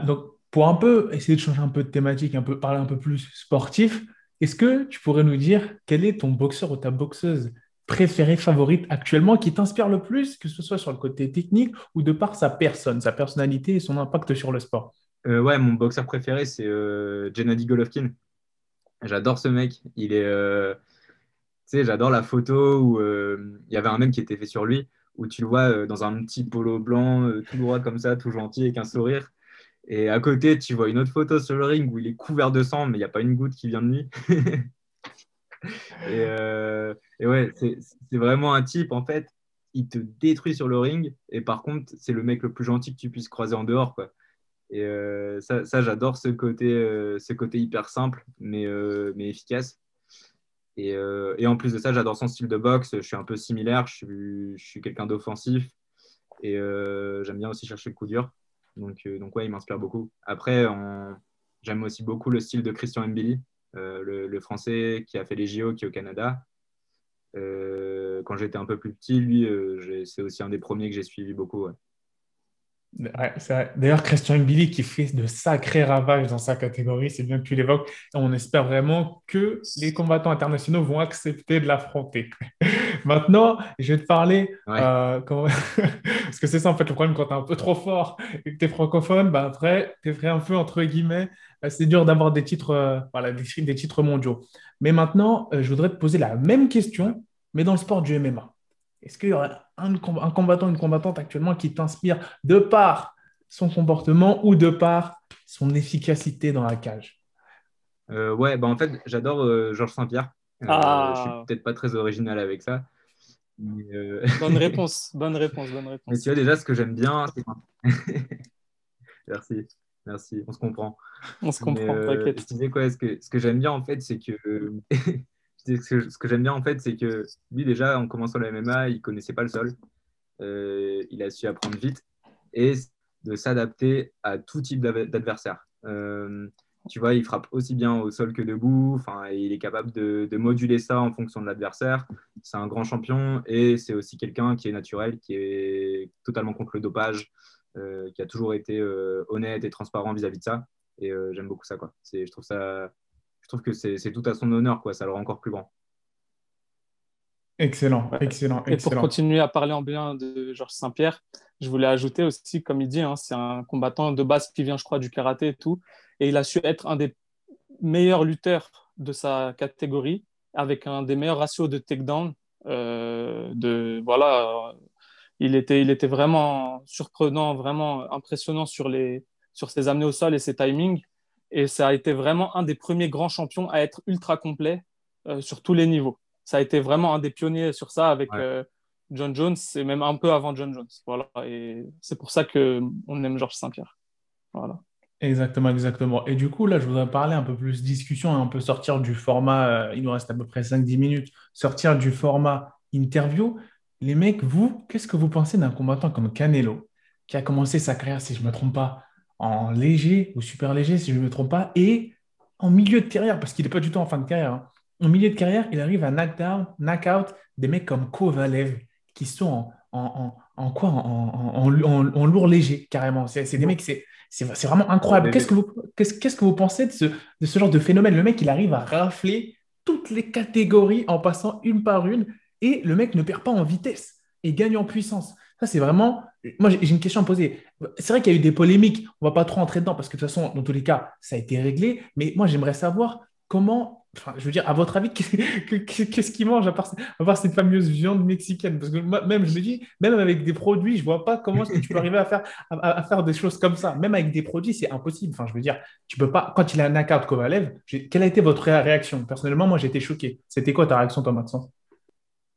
donc pour un peu essayer de changer un peu de thématique, un peu parler un peu plus sportif, est-ce que tu pourrais nous dire quel est ton boxeur ou ta boxeuse préférée, favorite actuellement, qui t'inspire le plus, que ce soit sur le côté technique ou de par sa personne, sa personnalité et son impact sur le sport? Euh, Ouais, mon boxeur préféré, c'est Gennady Golovkin. J'adore ce mec. Il est, euh, tu sais, j'adore la photo où euh, il y avait un mème qui était fait sur lui, où tu le vois euh, dans un petit polo blanc, tout droit comme ça, tout gentil, avec un sourire. Et à côté, tu vois une autre photo sur le ring où il est couvert de sang, mais il n'y a pas une goutte qui vient de lui. et, ouais, c'est vraiment un type, en fait, il te détruit sur le ring. Et par contre, c'est le mec le plus gentil que tu puisses croiser en dehors, quoi. Et euh, ça, j'adore ce côté, euh, ce côté hyper simple, mais, euh, efficace. Et, en plus de ça, j'adore son style de boxe. Je suis un peu similaire. Je suis, quelqu'un d'offensif. Et j'aime bien aussi chercher le coup dur. Donc, donc il m'inspire beaucoup. Après, j'aime aussi beaucoup le style de Christian Mbili, le, français qui a fait les JO, qui est au Canada. quand j'étais un peu plus petit, lui, c'est aussi un des premiers que j'ai suivi beaucoup. D'ailleurs, Christian Billy qui fait de sacrés ravages dans sa catégorie, c'est bien que tu l'évoques. On espère vraiment que les combattants internationaux vont accepter de l'affronter. Maintenant, je vais te parler, euh, parce que c'est ça en fait le problème quand tu es un peu trop fort et que tu es francophone, bah, après, tu es un peu entre guillemets, euh, c'est dur d'avoir des titres, euh, voilà, des, titres mondiaux. Mais maintenant, je voudrais te poser la même question, mais dans le sport du MMA. Est-ce qu'il y aurait un, combattant, une combattante actuellement qui t'inspire de par son comportement ou de par son efficacité dans la cage? Euh, Ouais, bah en fait, j'adore euh, Georges Saint-Pierre. Euh, ah. Je suis peut-être pas très original avec ça. bonne réponse, bonne réponse, bonne réponse. Mais tu vois, déjà, ce que j'aime bien, Merci, merci, on se comprend. On se comprend, t'inquiète. Je disais quoi, ce que, ce que j'aime bien, en fait, c'est que ce que, j'aime bien en fait, c'est que lui déjà en commençant le MMA, il connaissait pas le sol, euh, il a su apprendre vite et de s'adapter à tout type d'adversaire. Euh, tu vois, il frappe aussi bien au sol que debout. Enfin, il est capable de, moduler ça en fonction de l'adversaire. C'est un grand champion et c'est aussi quelqu'un qui est naturel, qui est totalement contre le dopage, euh, qui a toujours été honnête et transparent vis-à-vis -vis de ça. Et j'aime beaucoup ça. Quoi. Je trouve ça je trouve que c'est tout à son honneur, quoi. ça le rend encore plus grand. Excellent, excellent, Et pour continuer à parler en bien de Georges Saint-Pierre, je voulais ajouter aussi, comme il dit, hein, c'est un combattant de base qui vient, je crois, du karaté et tout. Et il a su être un des meilleurs lutteurs de sa catégorie, avec un des meilleurs ratios de takedown. Euh, de, voilà, il, était, il était vraiment surprenant, vraiment impressionnant sur, les, sur ses amenés au sol et ses timings. Et ça a été vraiment un des premiers grands champions à être ultra complet euh, sur tous les niveaux. Ça a été vraiment un des pionniers sur ça avec euh, John Jones et même un peu avant John Jones. Voilà. Et c'est pour ça qu'on aime Georges Saint-Pierre. Voilà. Exactement, exactement. Et du coup, là, je voudrais parler un peu plus discussion, un peu sortir du format, euh, il nous reste à peu près 5-10 minutes, sortir du format interview. Les mecs, vous, qu'est-ce que vous pensez d'un combattant comme Canelo, qui a commencé sa carrière, si je ne me trompe pas, en léger ou super léger, si je ne me trompe pas, et en milieu de carrière, parce qu'il n'est pas du tout en fin de carrière. Hein. En milieu de carrière, il arrive à knockdown, knockout des mecs comme Kovalev, qui sont en, en, quoi en, lourd léger, carrément. C'est des mecs, c'est vraiment incroyable. Qu'est-ce que, vous, qu'est-ce, qu'est-ce que vous pensez de ce, de ce genre de phénomène? Le mec, il arrive à rafler toutes les catégories en passant une par une, et le mec ne perd pas en vitesse et gagne en puissance. Ça, c'est vraiment. Moi, j'ai une question à poser. C'est vrai qu'il y a eu des polémiques. On ne va pas trop entrer dedans parce que de toute façon, dans tous les cas, ça a été réglé. Mais moi, j'aimerais savoir comment. Enfin, je veux dire, à votre avis, qu'est-ce qu'ils mangent à part, cette fameuse viande mexicaine? Parce que moi, même, je le dis, même avec des produits, je ne vois pas comment tu peux arriver à faire, à, faire des choses comme ça. Même avec des produits, c'est impossible. Enfin, je veux dire, tu peux pas. Quand il a un knockout Kovalev, quelle a été votre réaction? Personnellement, moi, été choqué. C'était quoi ta réaction, Thomas?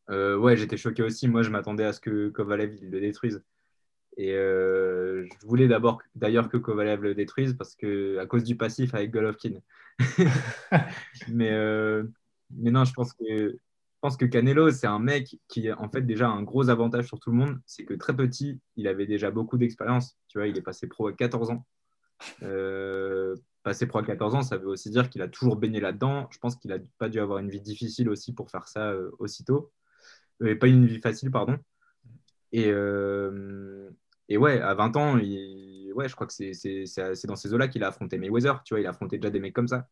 Euh, ouais, j'étais choqué aussi. Moi, je m'attendais à ce que Kovalev le détruise. Et euh, je voulais d'abord d'ailleurs que Kovalev le détruise parce que à cause du passif avec Golovkin. mais, euh, mais non, je pense que je pense que Canelo, c'est un mec qui en fait déjà un gros avantage sur tout le monde, c'est que très petit, il avait déjà beaucoup d'expérience. Tu vois, il est passé pro à 14 ans. Euh, passer pro à 14 ans, ça veut aussi dire qu'il a toujours baigné là-dedans. Je pense qu'il n'a pas dû avoir une vie difficile aussi pour faire ça aussitôt. Euh, pas une vie facile, pardon. Et, euh, et ouais, à 20 ans, ouais, je crois que c'est dans ces eaux-là qu'il a affronté Mayweather. Tu vois, il a affronté déjà des mecs comme ça.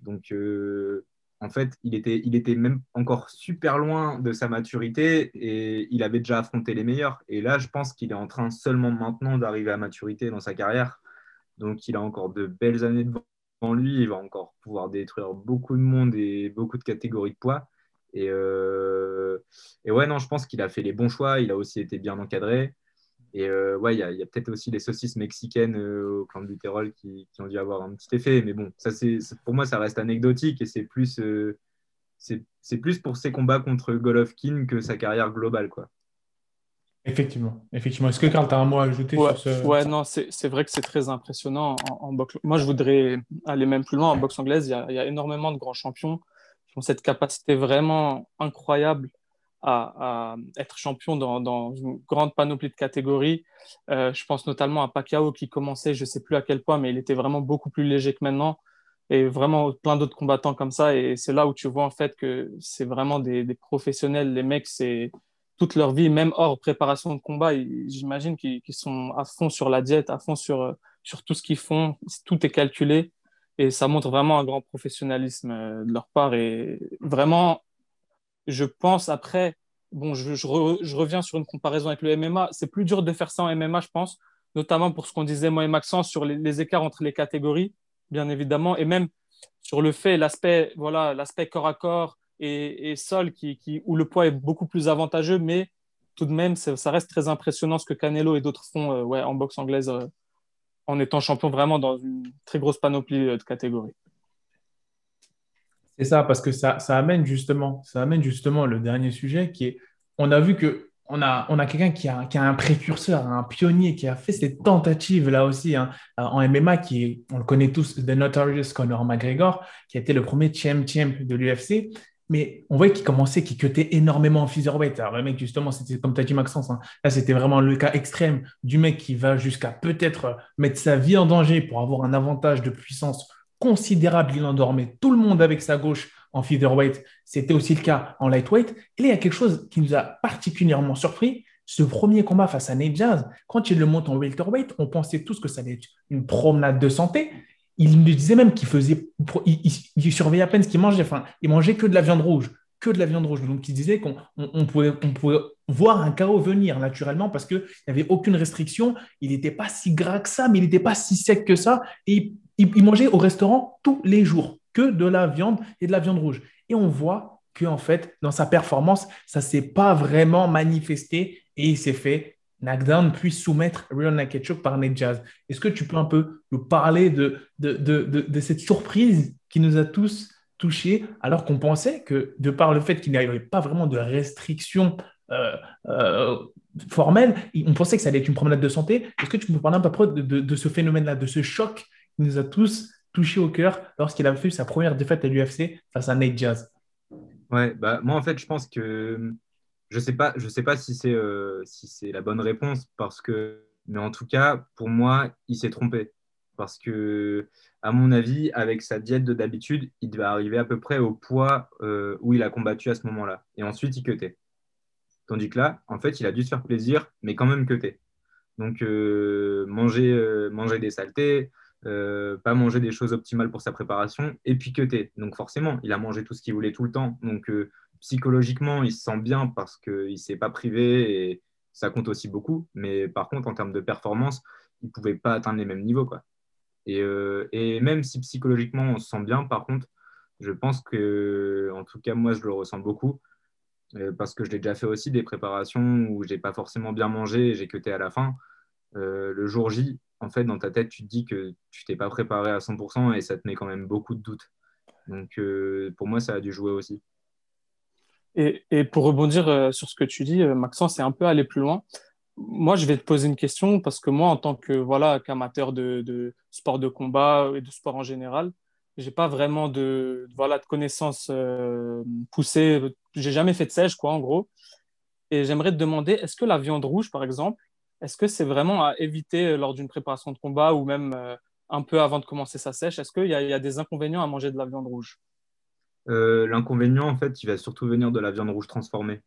Donc, euh, en fait, il était, il était même encore super loin de sa maturité et il avait déjà affronté les meilleurs. Et là, je pense qu'il est en train seulement maintenant d'arriver à maturité dans sa carrière. Donc, il a encore de belles années devant lui. Il va encore pouvoir détruire beaucoup de monde et beaucoup de catégories de poids. Et, euh, et ouais, non, je pense qu'il a fait les bons choix. Il a aussi été bien encadré. Et euh, ouais, il y a, peut-être aussi les saucisses mexicaines euh, au Lutérol qui, qui, ont dû avoir un petit effet. Mais bon, ça, c'est, pour moi, ça reste anecdotique et c'est plus, c'est, plus pour ses combats contre Golovkin que sa carrière globale. Quoi. Effectivement, effectivement. Est-ce que Karl, tu as un mot à ajouter ouais, sur ce... Ouais, non, c'est, vrai que c'est très impressionnant en, boxe. Moi, je voudrais aller même plus loin. En boxe anglaise, il y, y a énormément de grands champions qui ont cette capacité vraiment incroyable à, être champion dans, une grande panoplie de catégories. Euh, je pense notamment à Pacquiao qui commençait, je ne sais plus à quel point, mais il était vraiment beaucoup plus léger que maintenant. et vraiment plein d'autres combattants comme ça. Et c'est là où tu vois en fait que c'est vraiment des, professionnels. Les mecs, c'est toute leur vie, même hors préparation de combat, j'imagine qu'ils sont à fond sur la diète, à fond sur, sur tout ce qu'ils font. Tout est calculé. Et ça montre vraiment un grand professionnalisme euh, de leur part. Et vraiment, je pense après, bon, je, reviens sur une comparaison avec le MMA. C'est plus dur de faire ça en MMA, je pense, notamment pour ce qu'on disait moi et Maxence sur les, écarts entre les catégories, bien évidemment, et même sur le fait, l'aspect voilà, l'aspect corps à corps et, sol qui, qui, où le poids est beaucoup plus avantageux, mais tout de même, ça reste très impressionnant ce que Canelo et d'autres font euh, en boxe anglaise euh, en étant champion vraiment dans une très grosse panoplie euh, de catégories. C'est ça, parce que ça, amène justement, ça amène justement le dernier sujet qui est, on a vu que on a, on a quelqu'un qui a, qui a, un précurseur, un pionnier qui a fait cette tentative là aussi hein, en MMA, qui est, on le connaît tous, The Notorious Conor McGregor, qui a été le premier champ champ de l'UFC. Mais on voyait qu'il commençait, qu'il cutait énormément en featherweight. Alors, le mec, justement, c'était comme tu as dit, Maxence, hein, là, c'était vraiment le cas extrême du mec qui va jusqu'à peut-être mettre sa vie en danger pour avoir un avantage de puissance considérable. Il endormait tout le monde avec sa gauche en featherweight. C'était aussi le cas en lightweight. Et là, il y a quelque chose qui nous a particulièrement surpris. Ce premier combat face à Nate Jazz, quand il le monte en welterweight, on pensait tous que ça allait être une promenade de santé. Il nous disait même qu'il faisait, il, surveillait à peine ce qu'il mangeait. Enfin, il mangeait que de la viande rouge, que de la viande rouge. Donc, il disait qu'on pouvait, on pouvait voir un chaos venir naturellement parce qu'il n'y avait aucune restriction. Il n'était pas si gras que ça, mais il n'était pas si sec que ça. Et il mangeait au restaurant tous les jours que de la viande et de la viande rouge. Et on voit que en fait, dans sa performance, ça ne s'est pas vraiment manifesté et il s'est fait knockdown puis soumettre Rion Nakachuk par Nate Jazz. Est-ce que tu peux un peu nous parler de, de, de, de, cette surprise qui nous a tous touchés alors qu'on pensait que de par le fait qu'il n'y avait pas vraiment de restrictions euh, euh, formelles, on pensait que ça allait être une promenade de santé. Est-ce que tu peux parler un peu de, de ce phénomène-là, de ce choc nous a tous touché au cœur lorsqu'il a fait sa première défaite à l'UFC face à Nate Diaz Ouais, bah, moi en fait, je pense que je sais pas, sais pas si c'est euh, si la bonne réponse parce que, mais en tout cas, pour moi, il s'est trompé parce que, à mon avis, avec sa diète de d'habitude, il devait arriver à peu près au poids euh, où il a combattu à ce moment-là, et ensuite il cutait. Tandis que là, en fait, il a dû se faire plaisir, mais quand même cuter. Donc euh, manger, manger des saletés, euh, pas manger des choses optimales pour sa préparation, et puis cuter. Donc forcément, il a mangé tout ce qu'il voulait tout le temps. Donc euh, psychologiquement, il se sent bien parce qu'il ne s'est pas privé et ça compte aussi beaucoup. Mais par contre, en termes de performance, il ne pouvait pas atteindre les mêmes niveaux. Quoi. Et, euh, et, même si psychologiquement, on se sent bien, par contre, je pense que, en tout cas, moi, je le ressens beaucoup. Parce que je l'ai déjà fait aussi des préparations où j'ai pas forcément bien mangé et j'ai cuté à la fin. le jour J, en fait, dans ta tête, tu te dis que tu t'es pas préparé à 100% et ça te met quand même beaucoup de doutes. Donc, euh, pour moi, ça a dû jouer aussi. Et, pour rebondir euh, sur ce que tu dis, euh, Maxence, c'est un peu aller plus loin. Moi, je vais te poser une question parce que moi, en tant que voilà qu'amateur de, de, sport de combat et de sport en général, j'ai pas vraiment de voilà de connaissances poussées. J'ai jamais fait de sèche, quoi, en gros. Et j'aimerais te demander, est-ce que la viande rouge, par exemple, est-ce que c'est vraiment à éviter euh, lors d'une préparation de combat ou même euh, un peu avant de commencer sa sèche? Est-ce qu'il y, a des inconvénients à manger de la viande rouge? Euh, L'inconvénient, en fait, il va surtout venir de la viande rouge transformée.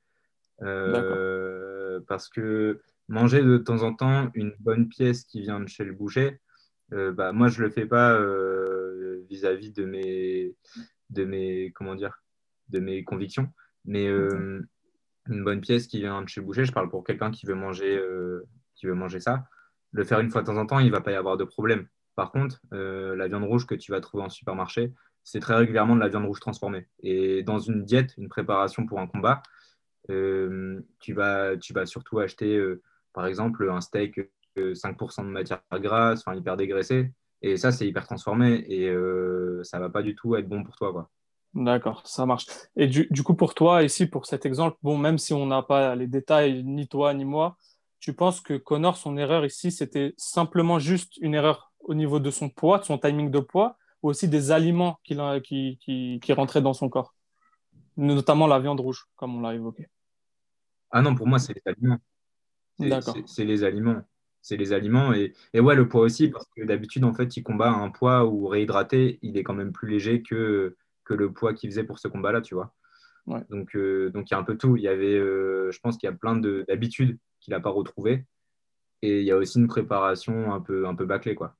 parce que manger de temps en temps une bonne pièce qui vient de chez le boucher, bah, moi, je ne le fais pas vis-à-vis de, mes, de, mes, comment dire, de mes convictions. Mais une bonne pièce qui vient de chez le boucher, je parle pour quelqu'un qui veut manger qui veut manger ça, le faire une fois de temps en temps, il ne va pas y avoir de problème. Par contre, euh, la viande rouge que tu vas trouver en supermarché, c'est très régulièrement de la viande rouge transformée. Et dans une diète, une préparation pour un combat, euh, tu, vas, tu vas surtout acheter, euh, par exemple, un steak 5% de matière grasse, enfin hyper dégraissé. Et ça, c'est hyper transformé et ça va pas du tout être bon pour toi. D'accord, ça marche. Et du, du, coup, pour toi, ici, pour cet exemple, bon, même si on n'a pas les détails, ni toi, ni moi, tu penses que Connor, son erreur ici, c'était simplement juste une erreur au niveau de son poids, de son timing de poids, ou aussi des aliments qui, qui, qui, rentraient dans son corps, notamment la viande rouge, comme on l'a évoqué Ah non, pour moi, c'est les aliments. C'est les aliments. c'est les aliments. Et, et, ouais, le poids aussi, parce que d'habitude, en fait, il combat à un poids où réhydraté, il est quand même plus léger que, que le poids qu'il faisait pour ce combat-là, tu vois. Donc, euh, donc, il y a un peu tout. Il y avait, euh, je pense qu'il y a plein d'habitudes qu'il n'a pas retrouvées. Et il y a aussi une préparation un peu, un peu bâclée, quoi.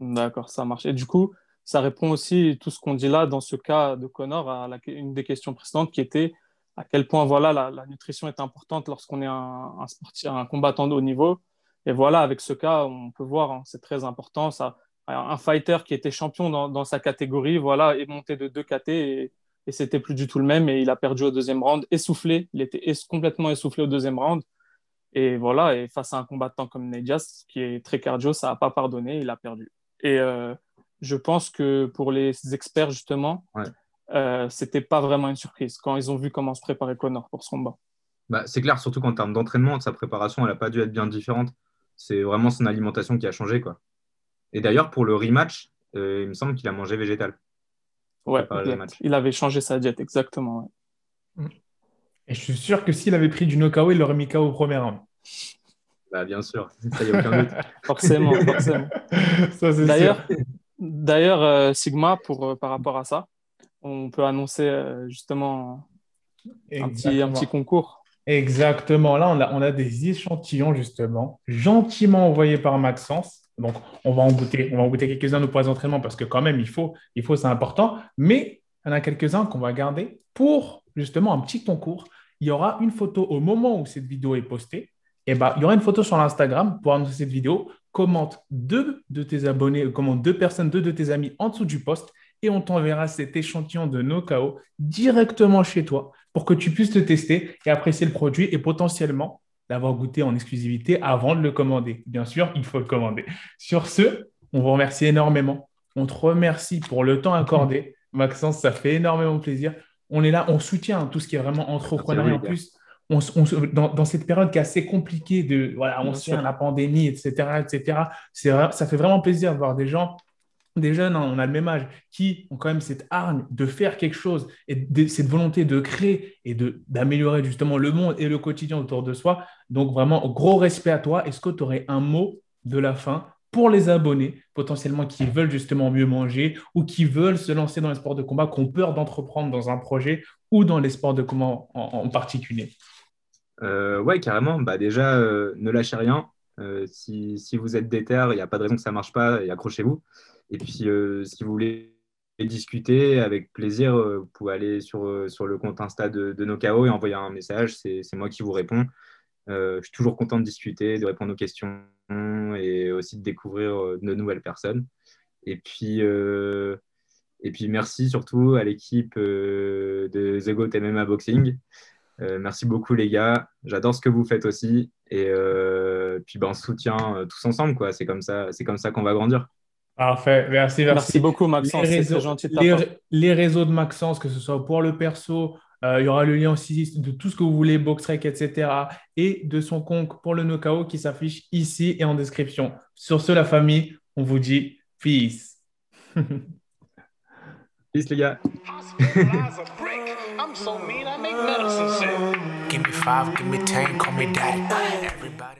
D'accord, ça marche. Et du coup, ça répond aussi tout ce qu'on dit là dans ce cas de Connor à une des questions précédentes qui était à quel point voilà, la, nutrition est importante lorsqu'on est un, combattant de haut niveau. Et voilà, avec ce cas, on peut voir, hein, c'est très important. Ça, un fighter qui était champion dans, sa catégorie, voilà, est monté de deux KT et, et c'était plus du tout le même. Et il a perdu au deuxième round, essoufflé. Il était complètement essoufflé au deuxième round. Et voilà, et face à un combattant comme Nedjas, qui est très cardio, ça n'a pas pardonné, il a perdu. Et euh, je pense que pour les experts, justement, euh, c'était pas vraiment une surprise quand ils ont vu comment se préparait Connor pour ce combat. Bah, c'est clair, surtout qu'en termes d'entraînement, sa préparation, elle n'a pas dû être bien différente. C'est vraiment son alimentation qui a changé. Quoi. Et d'ailleurs, pour le rematch, euh, il me semble qu'il a mangé végétal. Ouais, il avait changé sa diète, exactement. Et je suis sûr que s'il avait pris du Nokao, il l'aurait mis KO au premier round. Bah, bien sûr, ça y a aucun doute. forcément, forcément. D'ailleurs, d'ailleurs euh, Sigma, pour, par rapport à ça, on peut annoncer euh, justement un petit, un petit, concours. Exactement. Là, on a, on a, des échantillons, justement, gentiment envoyés par Maxence. Donc, on va en goûter, goûter quelques-uns pour les entraînements parce que quand même, il faut, il faut c'est important. Mais il y en a quelques-uns qu'on va garder pour justement un petit concours. Il y aura une photo au moment où cette vidéo est postée. Et eh ben, il y aura une photo sur l'Instagram pour annoncer cette vidéo. Commente deux de tes abonnés, commente deux personnes, deux de tes amis en dessous du post et on t'enverra cet échantillon de NoKao directement chez toi pour que tu puisses te tester et apprécier le produit et potentiellement l'avoir goûté en exclusivité avant de le commander. Bien sûr, il faut le commander. Sur ce, on vous remercie énormément. On te remercie pour le temps accordé. Maxence, ça fait énormément plaisir. On est là, on soutient tout ce qui est vraiment entrepreneuriat. En plus, on, dans, cette période qui est assez compliquée, de, voilà, on sait la pandémie, etc., etc., ça fait vraiment plaisir de voir des gens des jeunes, hein, on a le même âge, qui ont quand même cette arme de faire quelque chose et cette volonté de créer et d'améliorer justement le monde et le quotidien autour de soi. Donc vraiment, gros respect à toi. Est-ce que tu aurais un mot de la fin pour les abonnés potentiellement qui veulent justement mieux manger ou qui veulent se lancer dans les sports de combat, qui ont peur d'entreprendre dans un projet ou dans les sports de combat en, particulier? Euh, Ouais, carrément. Bah, déjà, euh, ne lâchez rien. Euh, si, si, vous êtes déter, il n'y a pas de raison que ça ne marche pas et accrochez-vous. Et puis, euh, si vous voulez discuter avec plaisir, euh, vous pouvez aller sur, euh, sur le compte Insta de, de et envoyer un message. C'est moi qui vous réponds. je suis toujours content de discuter, de répondre aux questions et aussi de découvrir de nouvelles personnes. Et puis, et puis merci surtout à l'équipe de The Goat MMA Boxing. merci beaucoup les gars. J'adore ce que vous faites aussi. Et puis ben, on tous ensemble. quoi. C'est comme ça, comme ça qu'on va grandir. Parfait, merci, merci. Merci beaucoup, Maxence. Les réseaux, gentil de, les, réseaux de Maxence, que ce soit pour le perso, euh, il y aura le lien aussi de tout ce que vous voulez, BoxRec, etc. Et de son compte pour le knockout qui s'affiche ici et en description. Sur ce, la famille, on vous dit peace. peace, les gars. give me five, give me ten, call me daddy. Everybody.